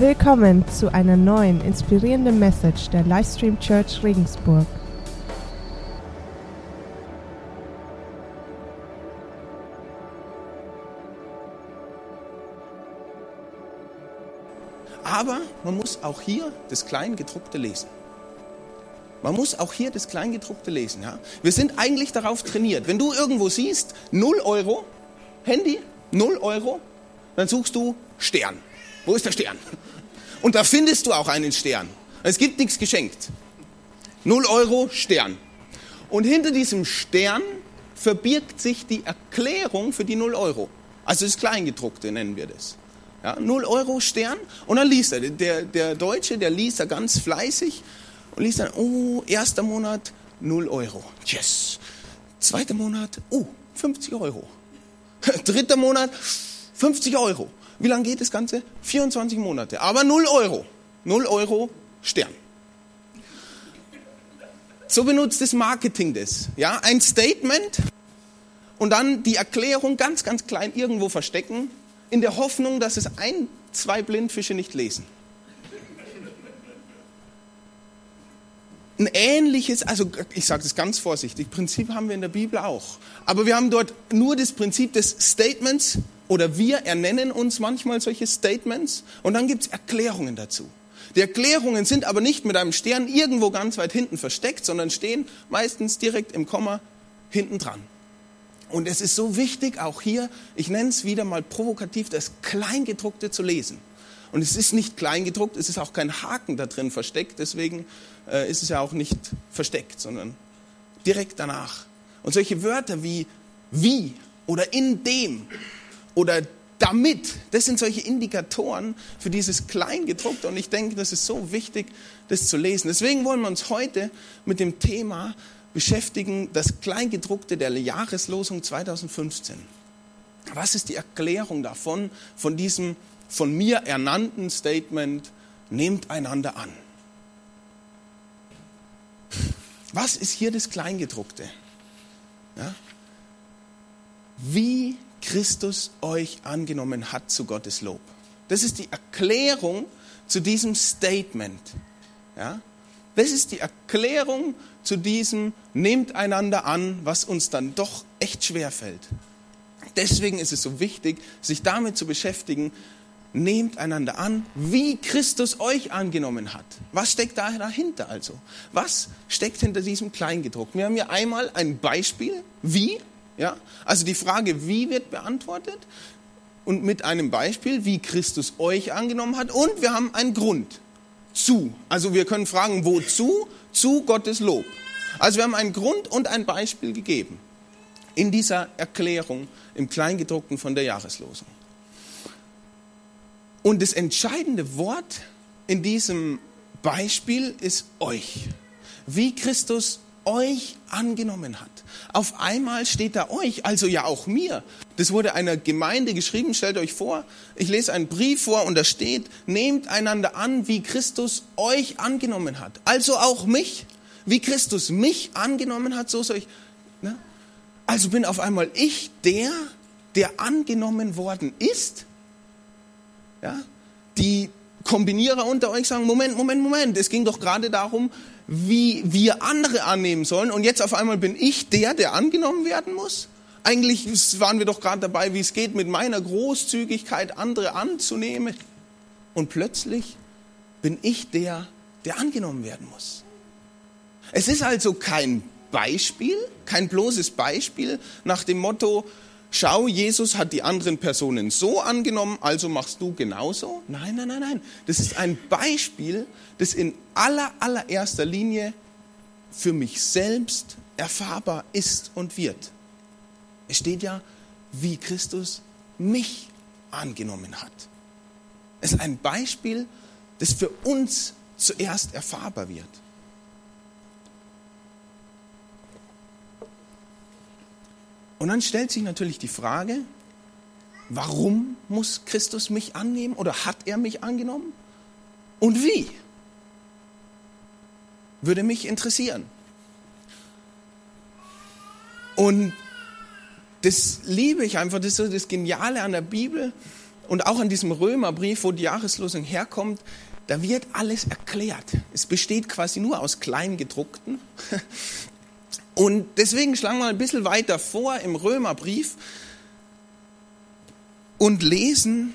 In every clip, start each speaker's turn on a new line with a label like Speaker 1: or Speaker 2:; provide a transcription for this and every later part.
Speaker 1: Willkommen zu einer neuen inspirierenden Message der Livestream Church Regensburg.
Speaker 2: Aber man muss auch hier das Kleingedruckte lesen. Man muss auch hier das Kleingedruckte lesen. Ja? Wir sind eigentlich darauf trainiert. Wenn du irgendwo siehst, 0 Euro, Handy, 0 Euro, dann suchst du Stern. Wo ist der Stern? Und da findest du auch einen Stern. Es gibt nichts geschenkt. 0 Euro, Stern. Und hinter diesem Stern verbirgt sich die Erklärung für die 0 Euro. Also das Kleingedruckte nennen wir das. Ja, 0 Euro Stern. Und dann liest er. Der, der Deutsche, der liest da ganz fleißig und liest dann, oh, erster Monat 0 Euro. Yes. Zweiter Monat, oh, 50 Euro. Dritter Monat, 50 Euro. Wie lange geht das Ganze? 24 Monate. Aber 0 Euro. 0 Euro Stern. So benutzt das Marketing das. Ja, ein Statement und dann die Erklärung ganz, ganz klein irgendwo verstecken, in der Hoffnung, dass es ein, zwei Blindfische nicht lesen. Ein ähnliches, also ich sage das ganz vorsichtig, Prinzip haben wir in der Bibel auch. Aber wir haben dort nur das Prinzip des Statements oder wir ernennen uns manchmal solche Statements und dann gibt es Erklärungen dazu. Die Erklärungen sind aber nicht mit einem Stern irgendwo ganz weit hinten versteckt, sondern stehen meistens direkt im Komma hinten dran. Und es ist so wichtig, auch hier, ich nenne es wieder mal provokativ, das Kleingedruckte zu lesen. Und es ist nicht kleingedruckt, es ist auch kein Haken da drin versteckt, deswegen äh, ist es ja auch nicht versteckt, sondern direkt danach. Und solche Wörter wie wie oder in dem oder damit, das sind solche Indikatoren für dieses Kleingedruckte. Und ich denke, das ist so wichtig, das zu lesen. Deswegen wollen wir uns heute mit dem Thema beschäftigen, das Kleingedruckte der Jahreslosung 2015. Was ist die Erklärung davon, von diesem von mir ernannten Statement, nehmt einander an? Was ist hier das Kleingedruckte? Ja? Wie Christus euch angenommen hat zu Gottes Lob. Das ist die Erklärung zu diesem Statement. Ja? Das ist die Erklärung zu diesem Nehmt einander an, was uns dann doch echt schwer fällt. Deswegen ist es so wichtig, sich damit zu beschäftigen, nehmt einander an, wie Christus euch angenommen hat. Was steckt da dahinter also? Was steckt hinter diesem Kleingedruckten? Wir haben hier einmal ein Beispiel, wie ja? Also die Frage, wie wird beantwortet und mit einem Beispiel, wie Christus euch angenommen hat und wir haben einen Grund zu. Also wir können fragen, wozu? Zu Gottes Lob. Also wir haben einen Grund und ein Beispiel gegeben in dieser Erklärung im Kleingedruckten von der Jahreslosung. Und das entscheidende Wort in diesem Beispiel ist euch. Wie Christus euch angenommen hat. Auf einmal steht da euch, also ja auch mir. Das wurde einer Gemeinde geschrieben, stellt euch vor, ich lese einen Brief vor und da steht, nehmt einander an, wie Christus euch angenommen hat. Also auch mich. Wie Christus mich angenommen hat, so soll ich. Ne? Also bin auf einmal ich der, der angenommen worden ist. Ja? Die Kombinierer unter euch sagen, Moment, Moment, Moment, es ging doch gerade darum, wie wir andere annehmen sollen. Und jetzt auf einmal bin ich der, der angenommen werden muss? Eigentlich waren wir doch gerade dabei, wie es geht, mit meiner Großzügigkeit andere anzunehmen. Und plötzlich bin ich der, der angenommen werden muss. Es ist also kein Beispiel, kein bloßes Beispiel nach dem Motto, schau, Jesus hat die anderen Personen so angenommen, also machst du genauso. Nein, nein, nein, nein. Das ist ein Beispiel, das in aller, allererster Linie für mich selbst erfahrbar ist und wird. Es steht ja, wie Christus mich angenommen hat. Es ist ein Beispiel, das für uns zuerst erfahrbar wird. Und dann stellt sich natürlich die Frage, warum muss Christus mich annehmen oder hat er mich angenommen? Und wie? Würde mich interessieren. Und das liebe ich einfach, das ist so das Geniale an der Bibel. und auch an diesem Römerbrief, wo die Jahreslosung herkommt, da wird alles erklärt. Es besteht quasi nur aus Kleingedruckten. Und deswegen schlagen wir ein bisschen weiter vor im Römerbrief und lesen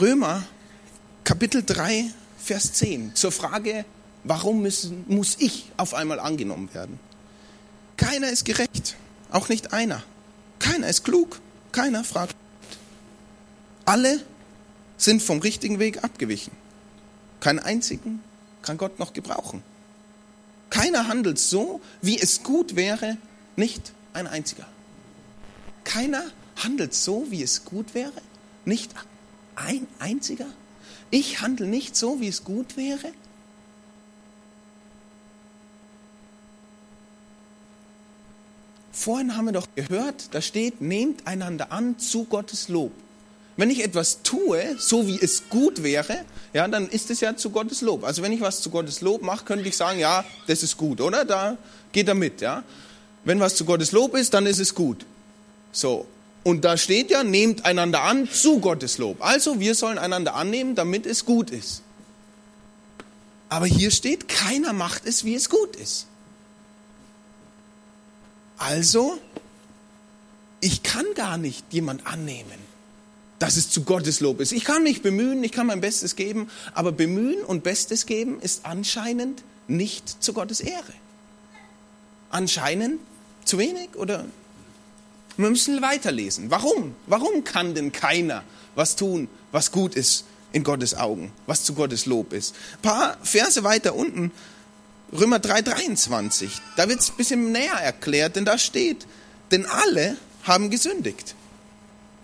Speaker 2: Römer Kapitel 3, Vers 10 zur Frage, warum müssen, muss ich auf einmal angenommen werden? Keiner ist gerecht, auch nicht einer. Keiner ist klug, keiner fragt. Alle sind vom richtigen Weg abgewichen. Keinen einzigen kann Gott noch gebrauchen. Keiner handelt so, wie es gut wäre, nicht ein einziger. Keiner handelt so, wie es gut wäre, nicht ein einziger. Ich handle nicht so, wie es gut wäre. Vorhin haben wir doch gehört, da steht, nehmt einander an zu Gottes Lob. Wenn ich etwas tue, so wie es gut wäre, ja, dann ist es ja zu Gottes Lob. Also wenn ich was zu Gottes Lob mache, könnte ich sagen, ja, das ist gut, oder? Da geht er mit, ja. Wenn was zu Gottes Lob ist, dann ist es gut. So. Und da steht ja, nehmt einander an zu Gottes Lob. Also wir sollen einander annehmen, damit es gut ist. Aber hier steht, keiner macht es, wie es gut ist. Also, ich kann gar nicht jemand annehmen dass es zu Gottes Lob ist. Ich kann mich bemühen, ich kann mein Bestes geben, aber bemühen und Bestes geben ist anscheinend nicht zu Gottes Ehre. Anscheinend zu wenig oder wir müssen weiterlesen. Warum? Warum kann denn keiner was tun, was gut ist in Gottes Augen, was zu Gottes Lob ist? Ein paar Verse weiter unten, Römer 3,23, da wird es ein bisschen näher erklärt, denn da steht, denn alle haben gesündigt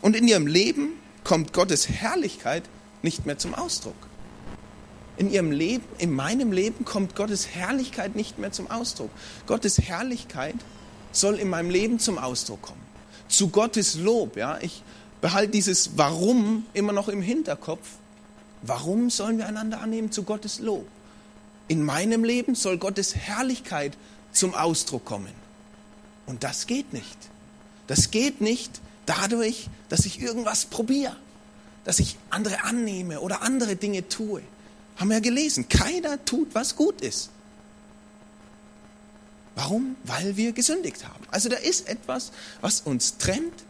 Speaker 2: und in ihrem Leben kommt Gottes Herrlichkeit nicht mehr zum Ausdruck. In ihrem Leben, in meinem Leben kommt Gottes Herrlichkeit nicht mehr zum Ausdruck. Gottes Herrlichkeit soll in meinem Leben zum Ausdruck kommen. Zu Gottes Lob, ja. Ich behalte dieses Warum immer noch im Hinterkopf. Warum sollen wir einander annehmen zu Gottes Lob? In meinem Leben soll Gottes Herrlichkeit zum Ausdruck kommen. Und das geht nicht. Das geht nicht, Dadurch, dass ich irgendwas probiere, dass ich andere annehme oder andere Dinge tue. Haben wir ja gelesen, keiner tut, was gut ist. Warum? Weil wir gesündigt haben. Also da ist etwas, was uns trennt.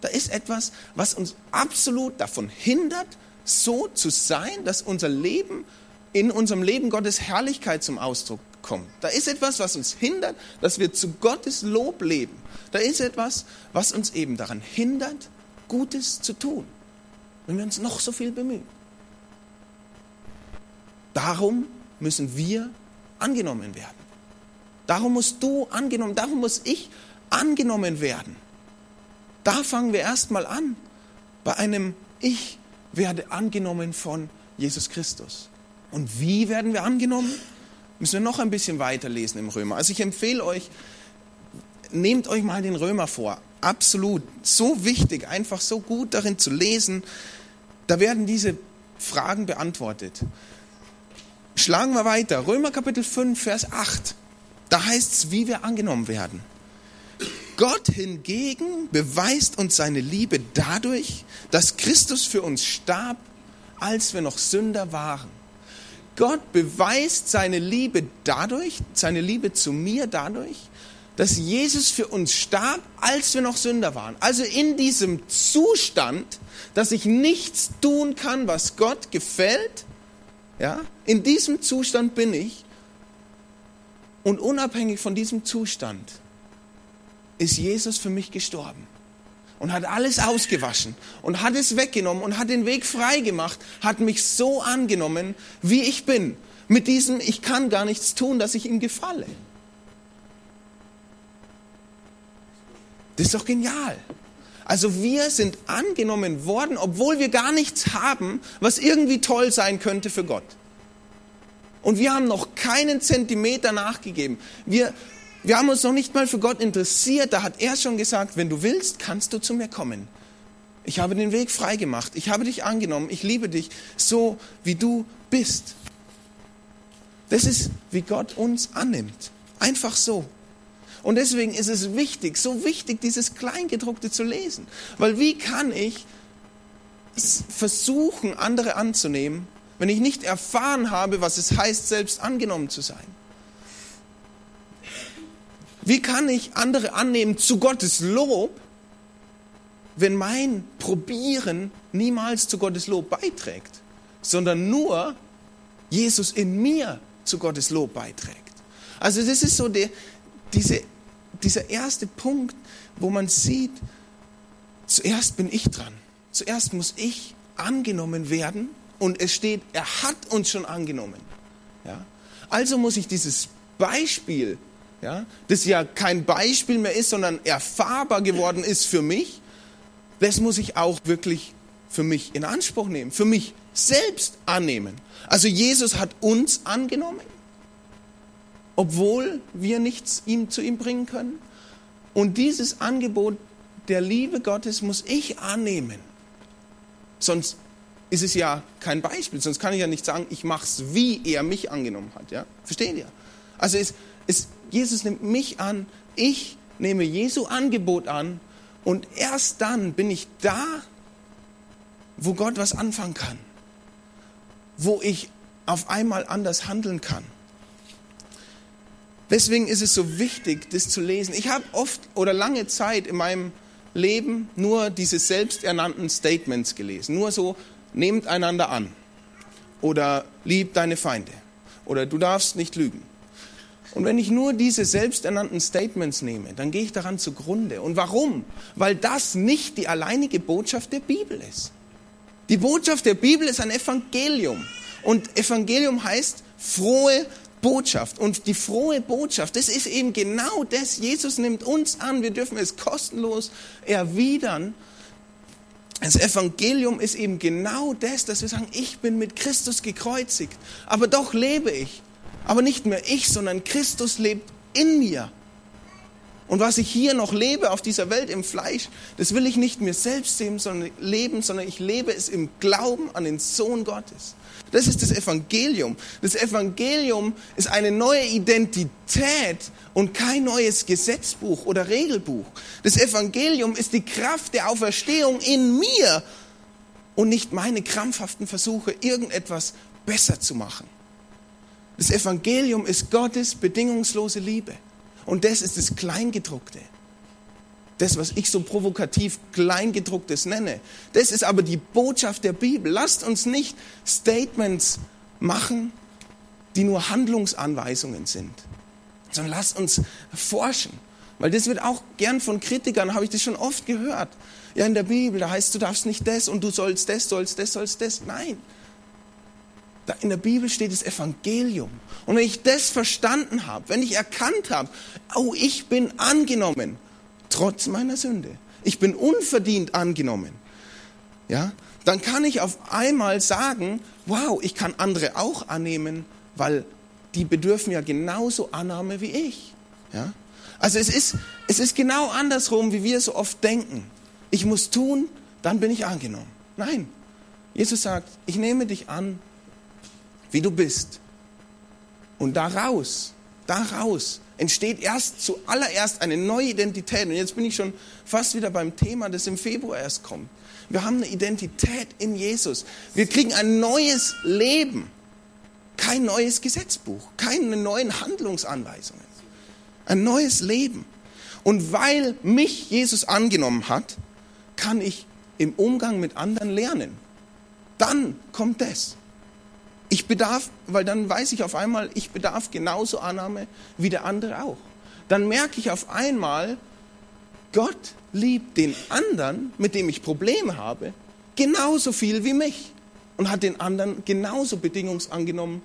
Speaker 2: Da ist etwas, was uns absolut davon hindert, so zu sein, dass unser Leben in unserem Leben Gottes Herrlichkeit zum Ausdruck kommt. Da ist etwas, was uns hindert, dass wir zu Gottes Lob leben. Da ist etwas, was uns eben daran hindert, Gutes zu tun, wenn wir uns noch so viel bemühen. Darum müssen wir angenommen werden. Darum musst du angenommen, darum muss ich angenommen werden. Da fangen wir erstmal an, bei einem Ich werde angenommen von Jesus Christus. Und wie werden wir angenommen? Müssen wir noch ein bisschen weiterlesen im Römer. Also ich empfehle euch, nehmt euch mal den Römer vor. Absolut. So wichtig, einfach so gut darin zu lesen. Da werden diese Fragen beantwortet. Schlagen wir weiter. Römer Kapitel 5, Vers 8. Da heißt es, wie wir angenommen werden. Gott hingegen beweist uns seine Liebe dadurch, dass Christus für uns starb, als wir noch Sünder waren. Gott beweist seine Liebe dadurch, seine Liebe zu mir dadurch, dass Jesus für uns starb, als wir noch Sünder waren. Also in diesem Zustand, dass ich nichts tun kann, was Gott gefällt, ja, in diesem Zustand bin ich. Und unabhängig von diesem Zustand ist Jesus für mich gestorben und hat alles ausgewaschen und hat es weggenommen und hat den Weg frei gemacht, hat mich so angenommen, wie ich bin. Mit diesem, ich kann gar nichts tun, dass ich ihm gefalle. Das ist doch genial. Also wir sind angenommen worden, obwohl wir gar nichts haben, was irgendwie toll sein könnte für Gott. Und wir haben noch keinen Zentimeter nachgegeben. Wir, wir haben uns noch nicht mal für Gott interessiert. Da hat er schon gesagt, wenn du willst, kannst du zu mir kommen. Ich habe den Weg freigemacht. Ich habe dich angenommen. Ich liebe dich so, wie du bist. Das ist, wie Gott uns annimmt. Einfach so. Und deswegen ist es wichtig, so wichtig, dieses Kleingedruckte zu lesen. Weil wie kann ich versuchen, andere anzunehmen, wenn ich nicht erfahren habe, was es heißt, selbst angenommen zu sein? Wie kann ich andere annehmen zu Gottes Lob, wenn mein Probieren niemals zu Gottes Lob beiträgt, sondern nur Jesus in mir zu Gottes Lob beiträgt? Also das ist so der, diese, dieser erste Punkt, wo man sieht, zuerst bin ich dran. Zuerst muss ich angenommen werden und es steht, er hat uns schon angenommen. Ja? Also muss ich dieses Beispiel, ja, das ja kein Beispiel mehr ist, sondern erfahrbar geworden ist für mich, das muss ich auch wirklich für mich in Anspruch nehmen, für mich selbst annehmen. Also Jesus hat uns angenommen, obwohl wir nichts ihm, zu ihm bringen können. Und dieses Angebot der Liebe Gottes muss ich annehmen. Sonst ist es ja kein Beispiel, sonst kann ich ja nicht sagen, ich mache es, wie er mich angenommen hat. Ja? Verstehen ihr? Also es, es, Jesus nimmt mich an, ich nehme Jesu Angebot an und erst dann bin ich da, wo Gott was anfangen kann, wo ich auf einmal anders handeln kann. Deswegen ist es so wichtig, das zu lesen. Ich habe oft oder lange Zeit in meinem Leben nur diese selbsternannten Statements gelesen. Nur so, nehmt einander an. Oder liebt deine Feinde. Oder du darfst nicht lügen. Und wenn ich nur diese selbsternannten Statements nehme, dann gehe ich daran zugrunde. Und warum? Weil das nicht die alleinige Botschaft der Bibel ist. Die Botschaft der Bibel ist ein Evangelium. Und Evangelium heißt frohe Botschaft. Und die frohe Botschaft, das ist eben genau das. Jesus nimmt uns an, wir dürfen es kostenlos erwidern. Das Evangelium ist eben genau das, dass wir sagen, ich bin mit Christus gekreuzigt, aber doch lebe ich. Aber nicht mehr ich, sondern Christus lebt in mir. Und was ich hier noch lebe auf dieser Welt im Fleisch, das will ich nicht mir selbst leben, sondern, leben, sondern ich lebe es im Glauben an den Sohn Gottes. Das ist das Evangelium. Das Evangelium ist eine neue Identität und kein neues Gesetzbuch oder Regelbuch. Das Evangelium ist die Kraft der Auferstehung in mir und nicht meine krampfhaften Versuche, irgendetwas besser zu machen. Das Evangelium ist Gottes bedingungslose Liebe. Und das ist das Kleingedruckte. Das, was ich so provokativ Kleingedrucktes nenne. Das ist aber die Botschaft der Bibel. Lasst uns nicht Statements machen, die nur Handlungsanweisungen sind, sondern lasst uns forschen. Weil das wird auch gern von Kritikern, habe ich das schon oft gehört. Ja, in der Bibel, da heißt, du darfst nicht das und du sollst das, sollst das, sollst das. Nein, in der Bibel steht das Evangelium. Und wenn ich das verstanden habe, wenn ich erkannt habe, oh, ich bin angenommen, trotz meiner Sünde. Ich bin unverdient angenommen. Ja, dann kann ich auf einmal sagen, wow, ich kann andere auch annehmen, weil die bedürfen ja genauso Annahme wie ich. Ja? Also es ist, es ist genau andersrum, wie wir so oft denken. Ich muss tun, dann bin ich angenommen. Nein, Jesus sagt, ich nehme dich an, wie du bist. Und daraus, daraus entsteht erst zuallererst eine neue Identität. Und jetzt bin ich schon fast wieder beim Thema, das im Februar erst kommt. Wir haben eine Identität in Jesus. Wir kriegen ein neues Leben. Kein neues Gesetzbuch, keine neuen Handlungsanweisungen. Ein neues Leben. Und weil mich Jesus angenommen hat, kann ich im Umgang mit anderen lernen. Dann kommt das. Ich bedarf, weil dann weiß ich auf einmal, ich bedarf genauso Annahme wie der andere auch. Dann merke ich auf einmal, Gott liebt den anderen, mit dem ich Probleme habe, genauso viel wie mich und hat den anderen genauso bedingungsangenommen,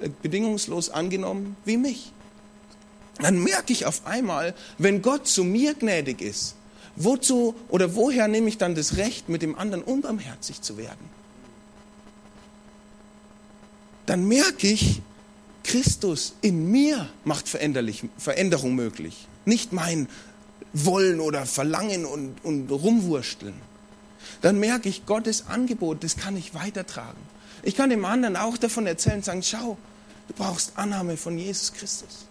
Speaker 2: äh, bedingungslos angenommen wie mich. Dann merke ich auf einmal, wenn Gott zu mir gnädig ist, wozu oder woher nehme ich dann das Recht, mit dem anderen unbarmherzig zu werden? Dann merke ich, Christus in mir macht Veränderung möglich. Nicht mein Wollen oder Verlangen und, und Rumwursteln. Dann merke ich, Gottes Angebot, das kann ich weitertragen. Ich kann dem anderen auch davon erzählen und sagen, schau, du brauchst Annahme von Jesus Christus.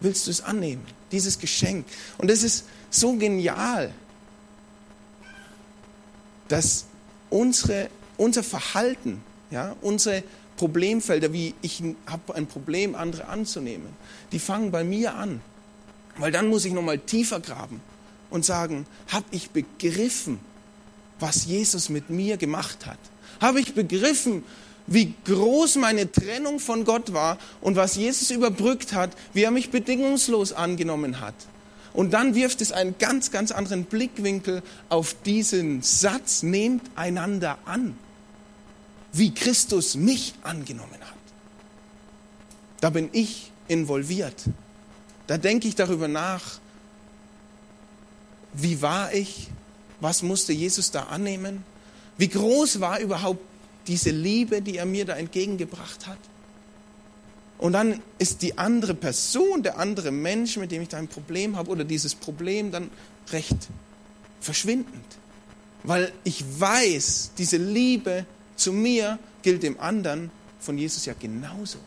Speaker 2: Willst du es annehmen? Dieses Geschenk. Und es ist so genial, dass unsere, unser Verhalten, ja, unsere Problemfelder, wie ich habe ein Problem, andere anzunehmen, die fangen bei mir an. Weil dann muss ich nochmal tiefer graben und sagen, habe ich begriffen, was Jesus mit mir gemacht hat? Habe ich begriffen, wie groß meine Trennung von Gott war und was Jesus überbrückt hat, wie er mich bedingungslos angenommen hat? Und dann wirft es einen ganz, ganz anderen Blickwinkel auf diesen Satz, nehmt einander an, wie Christus mich angenommen hat. Da bin ich involviert. Da denke ich darüber nach, wie war ich, was musste Jesus da annehmen, wie groß war überhaupt diese Liebe, die er mir da entgegengebracht hat. Und dann ist die andere Person, der andere Mensch, mit dem ich da ein Problem habe, oder dieses Problem dann recht verschwindend. Weil ich weiß, diese Liebe zu mir gilt dem anderen von Jesus ja genauso.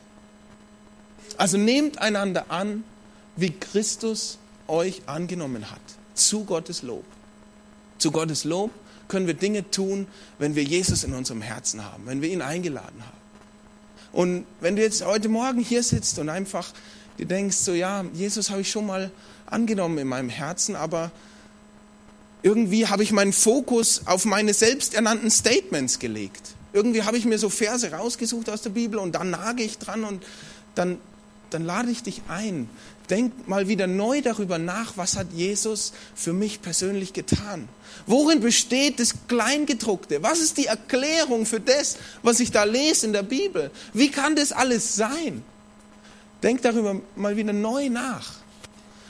Speaker 2: Also nehmt einander an, wie Christus euch angenommen hat, zu Gottes Lob. Zu Gottes Lob können wir Dinge tun, wenn wir Jesus in unserem Herzen haben, wenn wir ihn eingeladen haben. Und wenn du jetzt heute Morgen hier sitzt und einfach dir denkst, so ja, Jesus habe ich schon mal angenommen in meinem Herzen, aber irgendwie habe ich meinen Fokus auf meine selbsternannten Statements gelegt. Irgendwie habe ich mir so Verse rausgesucht aus der Bibel und dann nage ich dran und dann, dann lade ich dich ein. Denk mal wieder neu darüber nach, was hat Jesus für mich persönlich getan. Worin besteht das Kleingedruckte? Was ist die Erklärung für das, was ich da lese in der Bibel? Wie kann das alles sein? Denk darüber mal wieder neu nach.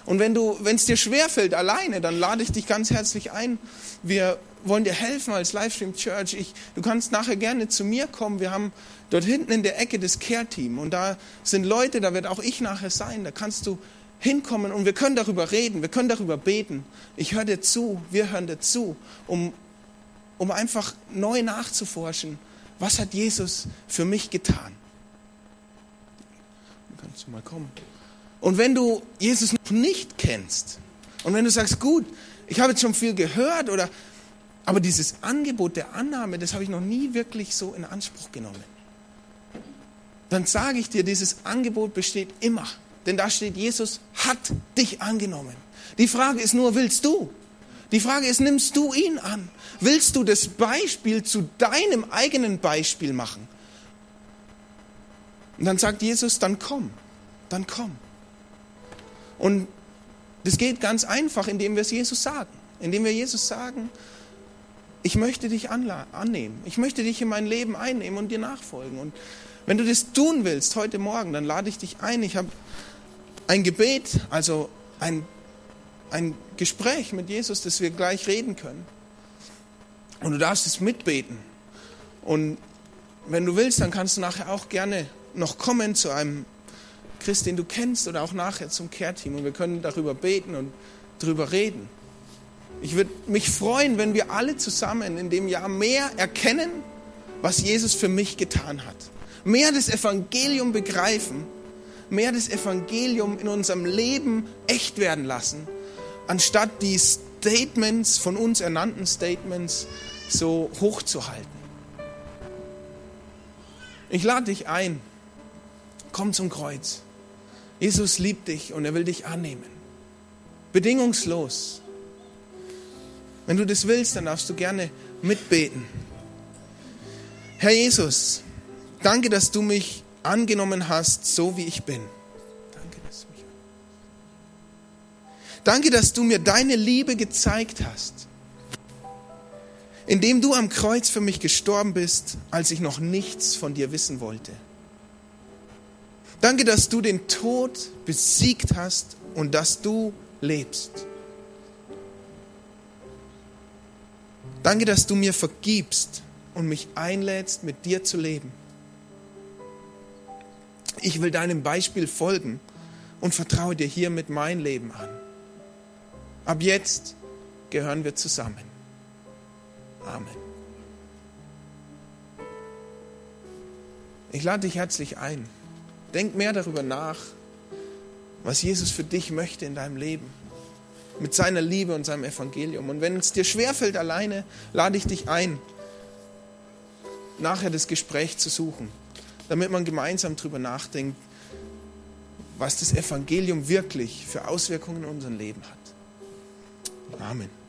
Speaker 2: Und wenn du, wenn es dir schwerfällt alleine, dann lade ich dich ganz herzlich ein. Wir wollen dir helfen als Livestream Church. Ich, du kannst nachher gerne zu mir kommen. Wir haben dort hinten in der Ecke das Care-Team und da sind Leute, da wird auch ich nachher sein. Da kannst du hinkommen und wir können darüber reden, wir können darüber beten. Ich höre dir zu, wir hören dir zu, um, um einfach neu nachzuforschen, was hat Jesus für mich getan. Dann kannst du mal kommen. Und wenn du Jesus noch nicht kennst und wenn du sagst, gut, ich habe jetzt schon viel gehört oder aber dieses Angebot der Annahme, das habe ich noch nie wirklich so in Anspruch genommen. Dann sage ich dir, dieses Angebot besteht immer. Denn da steht, Jesus hat dich angenommen. Die Frage ist nur, willst du? Die Frage ist, nimmst du ihn an? Willst du das Beispiel zu deinem eigenen Beispiel machen? Und dann sagt Jesus, dann komm, dann komm. Und das geht ganz einfach, indem wir es Jesus sagen. Indem wir Jesus sagen, ich möchte dich annehmen. Ich möchte dich in mein Leben einnehmen und dir nachfolgen. Und wenn du das tun willst heute Morgen, dann lade ich dich ein. Ich habe ein Gebet, also ein, ein Gespräch mit Jesus, das wir gleich reden können. Und du darfst es mitbeten. Und wenn du willst, dann kannst du nachher auch gerne noch kommen zu einem Christ, den du kennst, oder auch nachher zum Care-Team. Und wir können darüber beten und darüber reden. Ich würde mich freuen, wenn wir alle zusammen in dem Jahr mehr erkennen, was Jesus für mich getan hat. Mehr das Evangelium begreifen mehr das Evangelium in unserem Leben echt werden lassen, anstatt die Statements, von uns ernannten Statements, so hochzuhalten. Ich lade dich ein, komm zum Kreuz. Jesus liebt dich und er will dich annehmen. Bedingungslos. Wenn du das willst, dann darfst du gerne mitbeten. Herr Jesus, danke, dass du mich angenommen hast, so wie ich bin. Danke, dass du mir deine Liebe gezeigt hast, indem du am Kreuz für mich gestorben bist, als ich noch nichts von dir wissen wollte. Danke, dass du den Tod besiegt hast und dass du lebst. Danke, dass du mir vergibst und mich einlädst, mit dir zu leben. Ich will deinem Beispiel folgen und vertraue dir hiermit mein Leben an. Ab jetzt gehören wir zusammen. Amen. Ich lade dich herzlich ein. Denk mehr darüber nach, was Jesus für dich möchte in deinem Leben. Mit seiner Liebe und seinem Evangelium. Und wenn es dir schwerfällt alleine, lade ich dich ein, nachher das Gespräch zu suchen, damit man gemeinsam darüber nachdenkt, was das Evangelium wirklich für Auswirkungen in unserem Leben hat. Amen.